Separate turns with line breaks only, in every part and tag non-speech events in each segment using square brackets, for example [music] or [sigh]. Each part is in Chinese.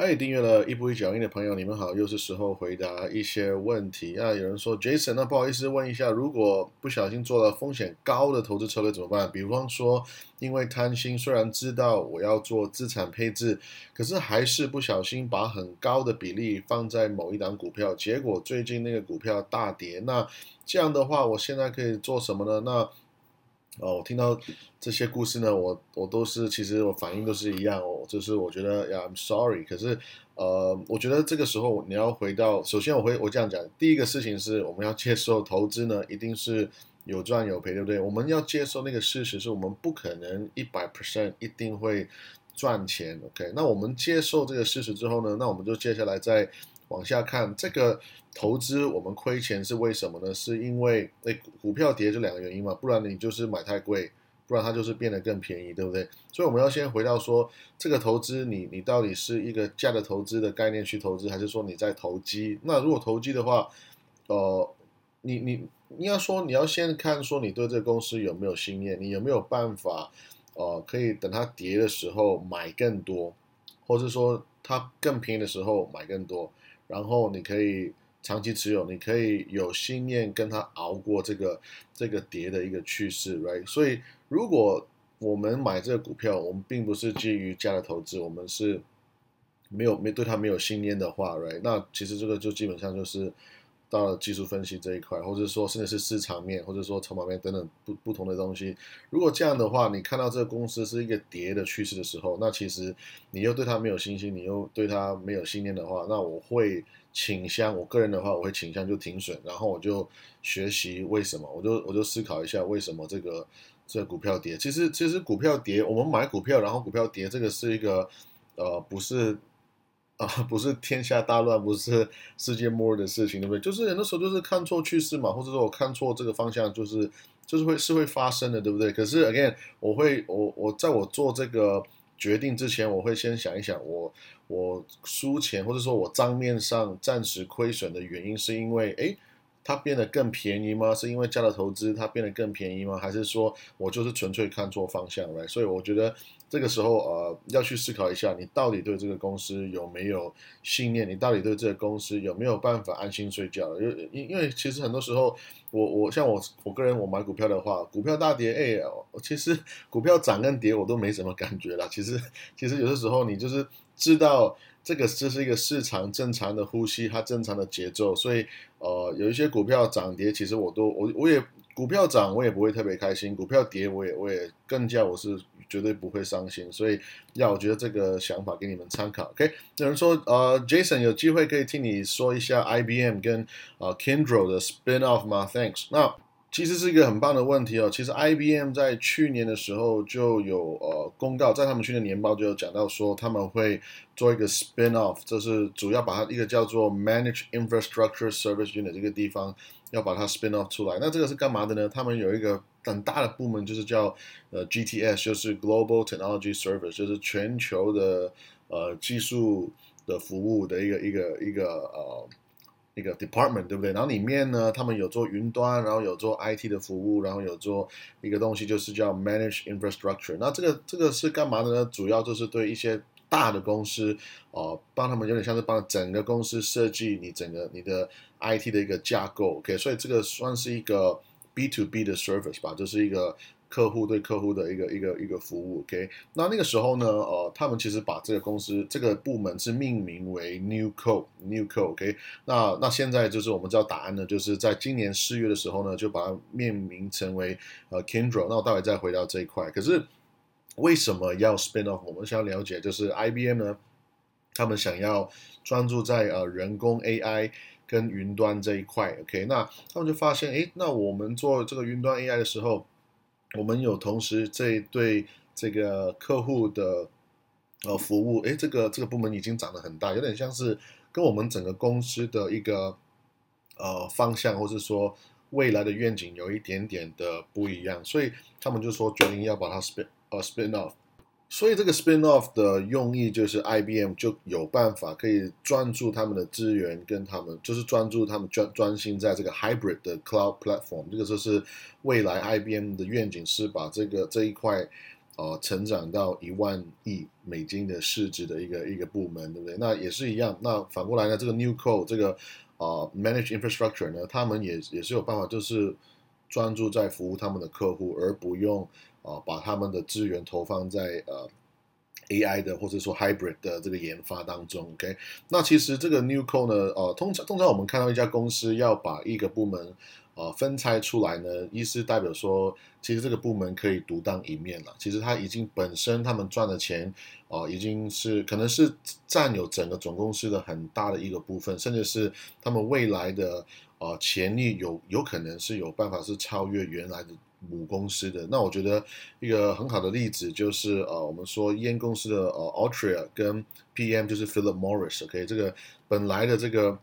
嗨，订阅了一步一脚印的朋友，你们好，又是时候回答一些问题。那有人说，Jason，那不好意思问一下，如果不小心做了风险高的投资策略怎么办？比方说，因为贪心，虽然知道我要做资产配置，可是还是不小心把很高的比例放在某一档股票，结果最近那个股票大跌。那这样的话，我现在可以做什么呢？那哦，我听到这些故事呢，我我都是其实我反应都是一样哦，就是我觉得呀，I'm sorry。可是呃，我觉得这个时候你要回到，首先我会我这样讲，第一个事情是我们要接受投资呢，一定是有赚有赔，对不对？我们要接受那个事实，是我们不可能一百 percent 一定会赚钱。OK，那我们接受这个事实之后呢，那我们就接下来再往下看这个。投资我们亏钱是为什么呢？是因为诶股票跌这两个原因嘛，不然你就是买太贵，不然它就是变得更便宜，对不对？所以我们要先回到说，这个投资你你到底是一个价的投资的概念去投资，还是说你在投机？那如果投机的话，呃，你你应该说你要先看说你对这个公司有没有信念，你有没有办法，呃，可以等它跌的时候买更多，或者说它更便宜的时候买更多，然后你可以。长期持有，你可以有信念跟他熬过这个这个跌的一个趋势，right？所以如果我们买这个股票，我们并不是基于价值投资，我们是没有没对它没有信念的话，right？那其实这个就基本上就是到了技术分析这一块，或者说甚至是市场面，或者说筹码面等等不不同的东西。如果这样的话，你看到这个公司是一个跌的趋势的时候，那其实你又对它没有信心，你又对它没有信念的话，那我会。倾向我个人的话，我会倾向就停损，然后我就学习为什么，我就我就思考一下为什么这个这个股票跌。其实其实股票跌，我们买股票然后股票跌，这个是一个呃不是啊不是天下大乱，不是世界末日的事情，对不对？就是很多时候就是看错趋势嘛，或者说我看错这个方向，就是就是会是会发生的，对不对？可是 again，我会我我在我做这个。决定之前，我会先想一想，我我输钱或者说我账面上暂时亏损的原因，是因为哎，它变得更便宜吗？是因为加了投资它变得更便宜吗？还是说我就是纯粹看错方向了？所以我觉得。这个时候，呃，要去思考一下，你到底对这个公司有没有信念？你到底对这个公司有没有办法安心睡觉？因因因为其实很多时候，我我像我我个人，我买股票的话，股票大跌，哎，其实股票涨跟跌我都没什么感觉了。其实其实有的时候，你就是知道这个这是一个市场正常的呼吸，它正常的节奏，所以呃，有一些股票涨跌，其实我都我我也股票涨我也不会特别开心，股票跌我也我也更加我是。绝对不会伤心，所以要我觉得这个想法给你们参考。OK，有人说呃，Jason 有机会可以听你说一下 IBM 跟呃 Kindle 的 spin off 吗？Thanks。那其实是一个很棒的问题哦。其实 IBM 在去年的时候就有呃公告，在他们去年年报就有讲到说他们会做一个 spin off，这是主要把它一个叫做 Manage Infrastructure Service Unit 这个地方要把它 spin off 出来。那这个是干嘛的呢？他们有一个很大的部门就是叫呃 GTS，就是 Global Technology Service，就是全球的呃技术的服务的一个一个一个呃一个 department，对不对？然后里面呢，他们有做云端，然后有做 IT 的服务，然后有做一个东西就是叫 Manage Infrastructure。那这个这个是干嘛的呢？主要就是对一些大的公司哦，帮他们有点像是帮整个公司设计你整个你的 IT 的一个架构。OK，所以这个算是一个。B to B 的 service 吧，就是一个客户对客户的一个一个一个服务。OK，那那个时候呢，呃，他们其实把这个公司这个部门是命名为 New Co，New Co。OK，那那现在就是我们知道答案呢，就是在今年四月的时候呢，就把它命名成为呃 Kindle。那我待会再回到这一块。可是为什么要 spin off？我们想要了解，就是 IBM 呢，他们想要专注在呃人工 AI。跟云端这一块，OK，那他们就发现，哎，那我们做这个云端 AI 的时候，我们有同时这对这个客户的呃服务，诶，这个这个部门已经长得很大，有点像是跟我们整个公司的一个呃方向，或是说未来的愿景有一点点的不一样，所以他们就说决定要把它 spin 呃 spin off。所以这个 spin off 的用意就是 IBM 就有办法可以专注他们的资源，跟他们就是专注他们专专心在这个 hybrid 的 cloud platform。这个就是未来 IBM 的愿景是把这个这一块呃成长到一万亿美金的市值的一个一个部门，对不对？那也是一样。那反过来呢，这个 New Code 这个呃 Manage Infrastructure 呢，他们也也是有办法，就是专注在服务他们的客户，而不用啊把他们的资源投放在呃。AI 的或者说 Hybrid 的这个研发当中，OK，那其实这个 Newco 呢，呃，通常通常我们看到一家公司要把一个部门呃分拆出来呢，意思代表说，其实这个部门可以独当一面了。其实它已经本身他们赚的钱，哦，已经是可能是占有整个总公司的很大的一个部分，甚至是他们未来的呃潜力有有可能是有办法是超越原来的。母公司的那我觉得一个很好的例子就是呃，我们说烟公司的呃 Altria 跟 PM 就是 Philip Morris，OK，这个本来的这个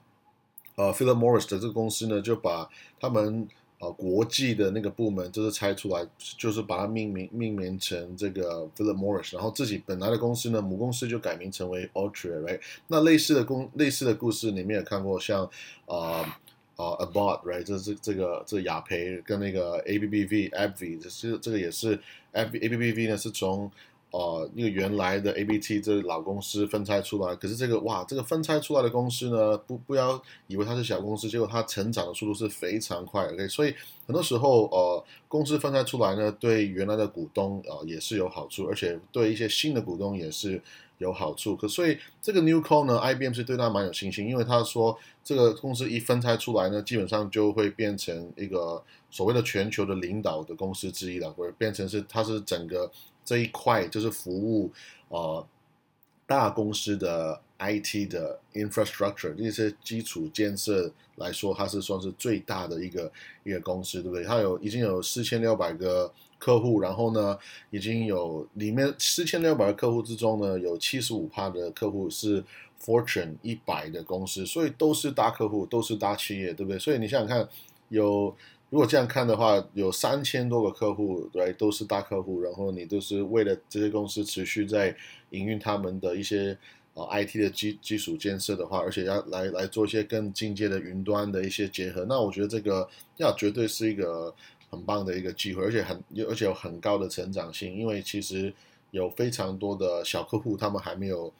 呃 Philip Morris 的这个公司呢，就把他们呃国际的那个部门就是拆出来，就是把它命名命名成这个 Philip Morris，然后自己本来的公司呢母公司就改名成为 Altria，right？那类似的公类似的故事你们也看过，像啊。啊，About，right，这是这个这雅培跟那个 ABBV，ABV，这是这个也是 ABBV 呢，是从呃那个原来的 ABT 这老公司分拆出来。可是这个哇，这个分拆出来的公司呢，不不要以为它是小公司，结果它成长的速度是非常快。OK，所以很多时候呃公司分拆出来呢，对原来的股东啊也是有好处，而且对一些新的股东也是。有好处，可所以这个 Newco 呢，IBM 是对他蛮有信心，因为他说这个公司一分拆出来呢，基本上就会变成一个所谓的全球的领导的公司之一了，或者变成是它是整个这一块就是服务呃大公司的 IT 的 infrastructure 这些基础建设来说，它是算是最大的一个一个公司，对不对？它有已经有四千六百个。客户，然后呢，已经有里面四千六百个客户之中呢，有七十五趴的客户是 Fortune 一百的公司，所以都是大客户，都是大企业，对不对？所以你想想看，有如果这样看的话，有三千多个客户，对，都是大客户，然后你都是为了这些公司持续在营运他们的一些啊 IT 的基基础建设的话，而且要来来做一些更进阶的云端的一些结合，那我觉得这个要绝对是一个。很棒的一个机会，而且很，而且有很高的成长性。因为其实有非常多的小客户，他们还没有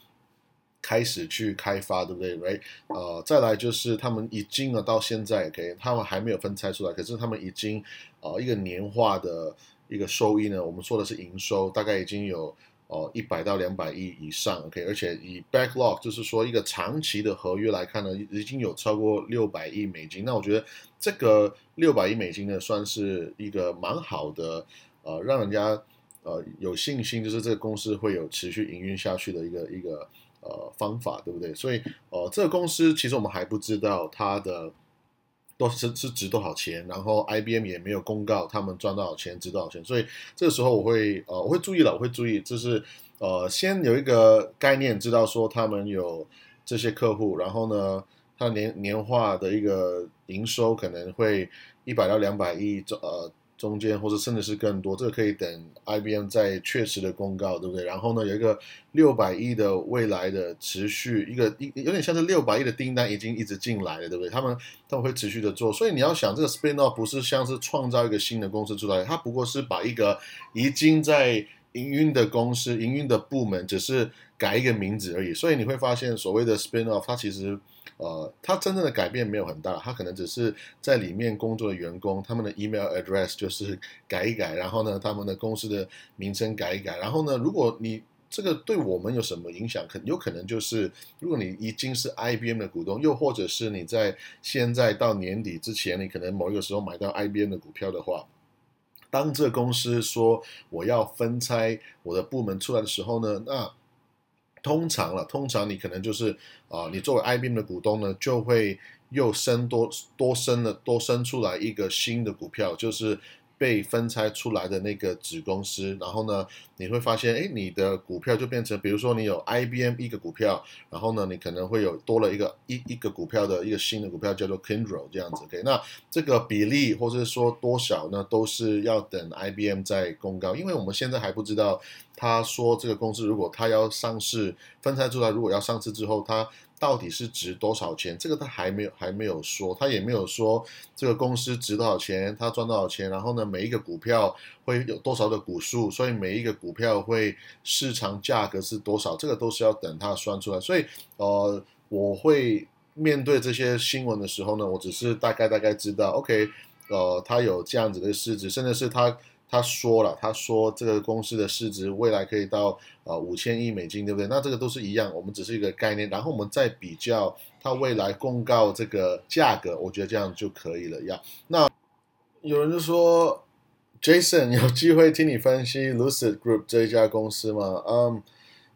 开始去开发，对不对？Right？呃，再来就是他们已经呢到现在，OK，他们还没有分拆出来，可是他们已经呃一个年化的一个收益呢，我们说的是营收，大概已经有。哦，一百到两百亿以上，OK，而且以 backlog 就是说一个长期的合约来看呢，已经有超过六百亿美金。那我觉得这个六百亿美金呢，算是一个蛮好的，呃，让人家呃有信心，就是这个公司会有持续营运下去的一个一个呃方法，对不对？所以，呃，这个公司其实我们还不知道它的。都是是值多少钱，然后 IBM 也没有公告他们赚多少钱，值多少钱，所以这个时候我会呃我会注意了，我会注意，就是呃先有一个概念，知道说他们有这些客户，然后呢，他年年化的一个营收可能会一百到两百亿，呃。中间或者甚至是更多，这个可以等 IBM 在确实的公告，对不对？然后呢，有一个六百亿的未来的持续一个一有点像是六百亿的订单已经一直进来了，对不对？他们他们会持续的做，所以你要想这个 spin off 不是像是创造一个新的公司出来，它不过是把一个已经在营运的公司、营运的部门只是改一个名字而已。所以你会发现，所谓的 spin off 它其实。呃，它真正的改变没有很大，它可能只是在里面工作的员工，他们的 email address 就是改一改，然后呢，他们的公司的名称改一改，然后呢，如果你这个对我们有什么影响，可有可能就是，如果你已经是 IBM 的股东，又或者是你在现在到年底之前，你可能某一个时候买到 IBM 的股票的话，当这公司说我要分拆我的部门出来的时候呢，那。通常了，通常你可能就是啊，你作为 IBM 的股东呢，就会又生多多生了多生出来一个新的股票，就是。被分拆出来的那个子公司，然后呢，你会发现，哎，你的股票就变成，比如说你有 IBM 一个股票，然后呢，你可能会有多了一个一一个股票的一个新的股票叫做 Kindle 这样子，OK，那这个比例或者说多少呢，都是要等 IBM 在公告，因为我们现在还不知道，他说这个公司如果他要上市分拆出来，如果要上市之后，他。到底是值多少钱？这个他还没有还没有说，他也没有说这个公司值多少钱，他赚多少钱，然后呢，每一个股票会有多少的股数，所以每一个股票会市场价格是多少，这个都是要等他算出来。所以呃，我会面对这些新闻的时候呢，我只是大概大概知道，OK，呃，他有这样子的市值，甚至是他。他说了，他说这个公司的市值未来可以到呃五千亿美金，对不对？那这个都是一样，我们只是一个概念，然后我们再比较它未来公告这个价格，我觉得这样就可以了呀。那有人就说，Jason 有机会听你分析 Lucid Group 这一家公司吗？嗯，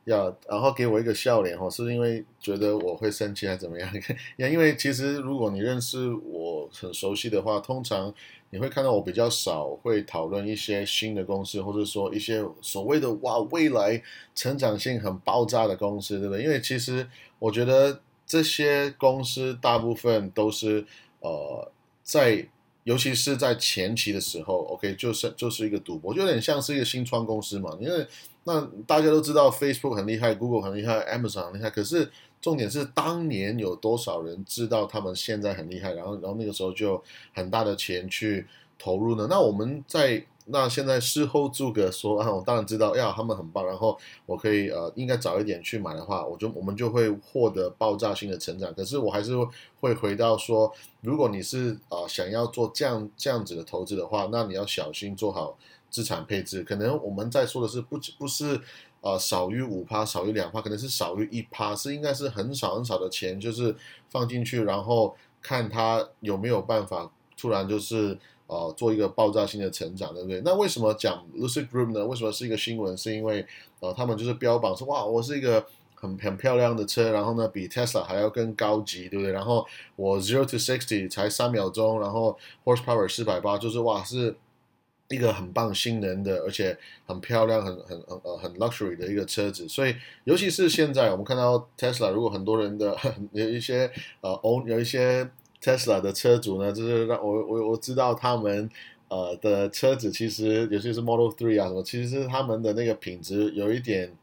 要，然后给我一个笑脸哦，是因为觉得我会生气还是怎么样？[laughs] 因为其实如果你认识我很熟悉的话，通常。你会看到我比较少会讨论一些新的公司，或者说一些所谓的哇未来成长性很爆炸的公司，对不对？因为其实我觉得这些公司大部分都是呃在，尤其是在前期的时候，OK，就是就是一个赌博，就有点像是一个新创公司嘛。因为那大家都知道 Facebook 很厉害，Google 很厉害，Amazon 很厉害，可是。重点是当年有多少人知道他们现在很厉害，然后然后那个时候就很大的钱去投入呢？那我们在那现在事后诸葛说啊，我当然知道呀，他们很棒，然后我可以呃应该早一点去买的话，我就我们就会获得爆炸性的成长。可是我还是会回到说，如果你是啊想要做这样这样子的投资的话，那你要小心做好资产配置。可能我们在说的是不不是。呃，少于五趴，少于两趴，可能是少于一趴，是应该是很少很少的钱，就是放进去，然后看它有没有办法突然就是呃做一个爆炸性的成长，对不对？那为什么讲 Lucid Group 呢？为什么是一个新闻？是因为呃他们就是标榜说哇，我是一个很很漂亮的车，然后呢比 Tesla 还要更高级，对不对？然后我 zero to sixty 才三秒钟，然后 horsepower 四百八，就是哇是。一个很棒、新能的，而且很漂亮、很很很呃很 luxury 的一个车子，所以尤其是现在我们看到 Tesla，如果很多人的 [laughs] 有一些呃 own 有一些 Tesla 的车主呢，就是让我我我知道他们呃的车子其实尤其是 Model Three 啊什么，其实他们的那个品质有一点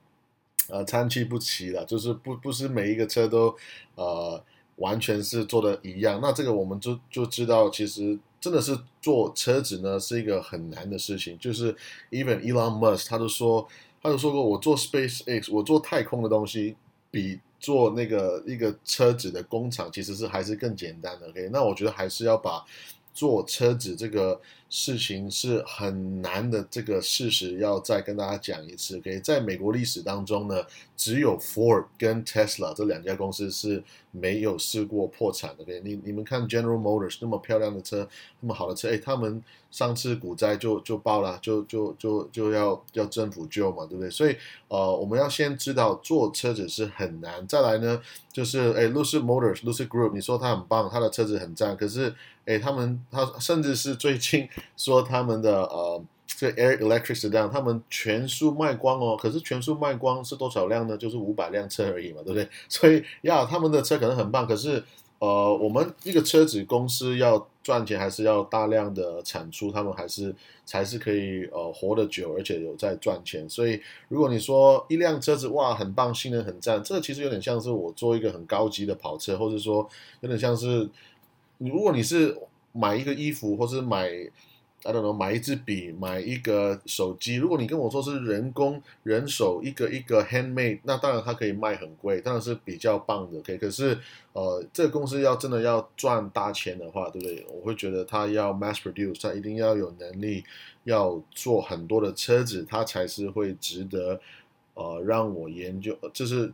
呃参差不齐了，就是不不是每一个车都呃完全是做的一样，那这个我们就就知道其实。真的是做车子呢是一个很难的事情，就是 even Elon Musk 他都说，他都说过，我做 Space X，我做太空的东西，比做那个一个车子的工厂其实是还是更简单的。OK，那我觉得还是要把做车子这个。事情是很难的，这个事实要再跟大家讲一次。可以在美国历史当中呢，只有 Ford 跟 Tesla 这两家公司是没有试过破产的。对，你你们看 General Motors 那么漂亮的车，那么好的车，哎，他们上次股灾就就爆了，就就就就要要政府救嘛，对不对？所以呃，我们要先知道做车子是很难。再来呢，就是哎，Lucid Motors、Lucid Group，你说它很棒，它的车子很赞，可是哎，他们他甚至是最近。说他们的呃，这 Air Electric 这样，他们全数卖光哦。可是全数卖光是多少辆呢？就是五百辆车而已嘛，对不对？[laughs] 所以呀，他们的车可能很棒，可是呃，我们一个车子公司要赚钱，还是要大量的产出，他们还是才是可以呃活得久，而且有在赚钱。所以如果你说一辆车子哇很棒，性能很赞，这个其实有点像是我做一个很高级的跑车，或者说有点像是你如果你是买一个衣服，或是买。I don't know，买一支笔，买一个手机。如果你跟我说是人工人手一个一个 handmade，那当然它可以卖很贵，当然是比较棒的。OK，可是呃，这个公司要真的要赚大钱的话，对不对？我会觉得它要 mass produce，它一定要有能力要做很多的车子，它才是会值得呃让我研究，就是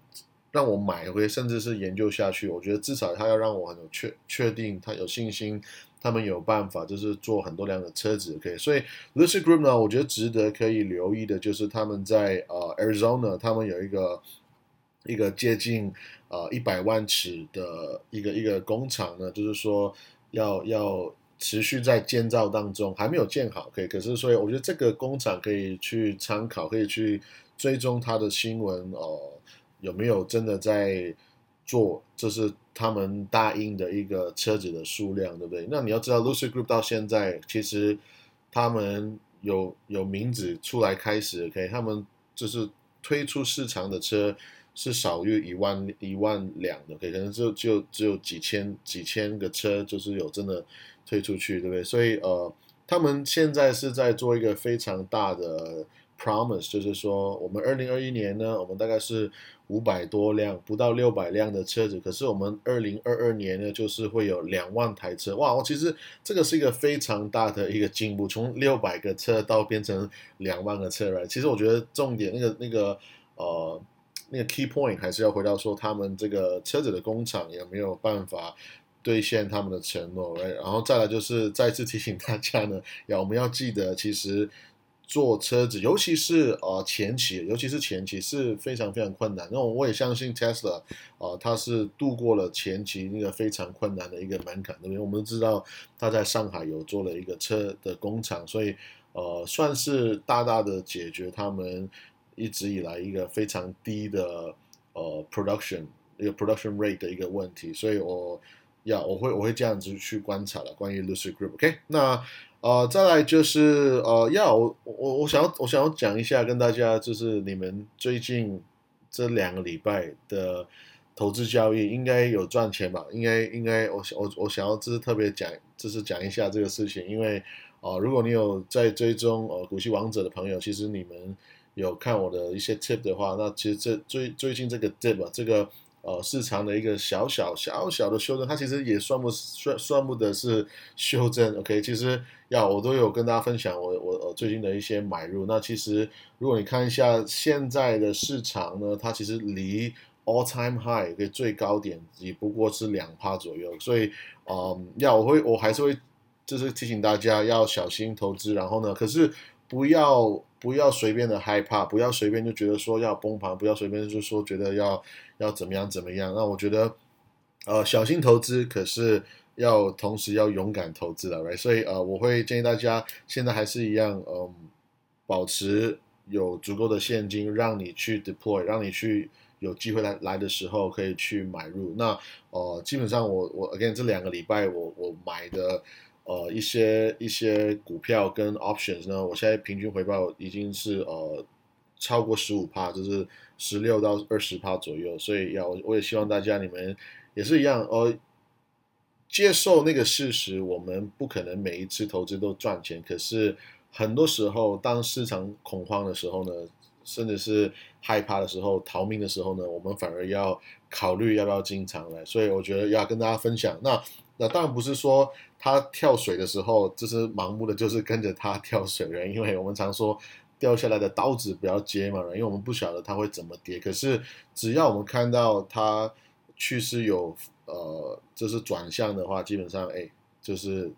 让我买回，甚至是研究下去。我觉得至少他要让我很有确确定，他有信心。他们有办法，就是做很多辆的车子，OK。所以 Lucid Group 呢，我觉得值得可以留意的，就是他们在呃 Arizona，他们有一个一个接近呃一百万尺的一个一个工厂呢，就是说要要持续在建造当中，还没有建好可以。可是所以我觉得这个工厂可以去参考，可以去追踪它的新闻哦，有没有真的在。做这是他们答应的一个车子的数量，对不对？那你要知道，Lucid Group 到现在其实他们有有名字出来开始，OK，他们就是推出市场的车是少于一万一万辆的，OK，，可能就就只有几千几千个车，就是有真的推出去，对不对？所以呃，他们现在是在做一个非常大的 promise，就是说我们二零二一年呢，我们大概是五百多辆，不到六百辆的车子，可是我们二零二二年呢，就是会有两万台车，哇！我其实这个是一个非常大的一个进步，从六百个车到变成两万个车来。其实我觉得重点那个那个呃。那个 key point 还是要回到说，他们这个车子的工厂有没有办法兑现他们的承诺？然后再来就是再次提醒大家呢，要我们要记得，其实做车子，尤其是呃前期，尤其是前期是非常非常困难。那我也相信 Tesla 啊，它是度过了前期那个非常困难的一个门槛，对不对？我们知道他在上海有做了一个车的工厂，所以呃算是大大的解决他们。一直以来一个非常低的呃 production 一个 production rate 的一个问题，所以我要我会我会这样子去观察了。关于 Lucid Group，OK，那呃再来就是呃要我我我想要我想要讲一下跟大家就是你们最近这两个礼拜的投资交易应该有赚钱吧？应该应该我我我想要就是特别讲就是讲一下这个事情，因为啊如果你有在追踪呃股息王者的朋友，其实你们。有看我的一些 tip 的话，那其实这最最近这个 tip 啊，这个呃市场的一个小小小小的修正，它其实也算不算算不得是 [laughs] 修正。OK，其实要我都有跟大家分享我我呃最近的一些买入。那其实如果你看一下现在的市场呢，它其实离 all time high 的最高点也不过是两趴左右。所以嗯，要我会我还是会就是提醒大家要小心投资。然后呢，可是不要。不要随便的害怕，不要随便就觉得说要崩盘，不要随便就说觉得要要怎么样怎么样。那我觉得，呃，小心投资，可是要同时要勇敢投资了，right？所以呃，我会建议大家现在还是一样，嗯，保持有足够的现金，让你去 deploy，让你去有机会来来的时候可以去买入。那呃，基本上我我 again 这两个礼拜我我买的。呃，一些一些股票跟 options 呢，我现在平均回报已经是呃超过十五帕，就是十六到二十帕左右。所以要我也希望大家你们也是一样，呃，接受那个事实，我们不可能每一次投资都赚钱。可是很多时候，当市场恐慌的时候呢，甚至是害怕的时候、逃命的时候呢，我们反而要考虑要不要进场来。所以我觉得要跟大家分享。那那当然不是说。他跳水的时候，就是盲目的，就是跟着他 [laughs] 跳水人，因为我们常说掉下来的刀子不要接嘛，因为我们不晓得它会怎么跌。可是只要我们看到它趋势有呃，就是转向的话，基本上哎，就是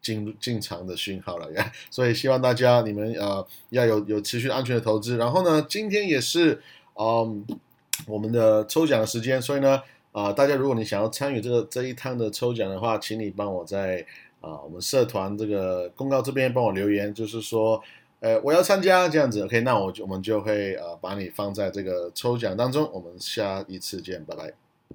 进进场的讯号了呀。[laughs] 所以希望大家你们呃要有有持续安全的投资。然后呢，今天也是嗯我们的抽奖的时间，所以呢。啊，大家如果你想要参与这个这一趟的抽奖的话，请你帮我在啊我们社团这个公告这边帮我留言，就是说，呃，我要参加这样子，OK，那我就我们就会呃把你放在这个抽奖当中，我们下一次见，拜拜。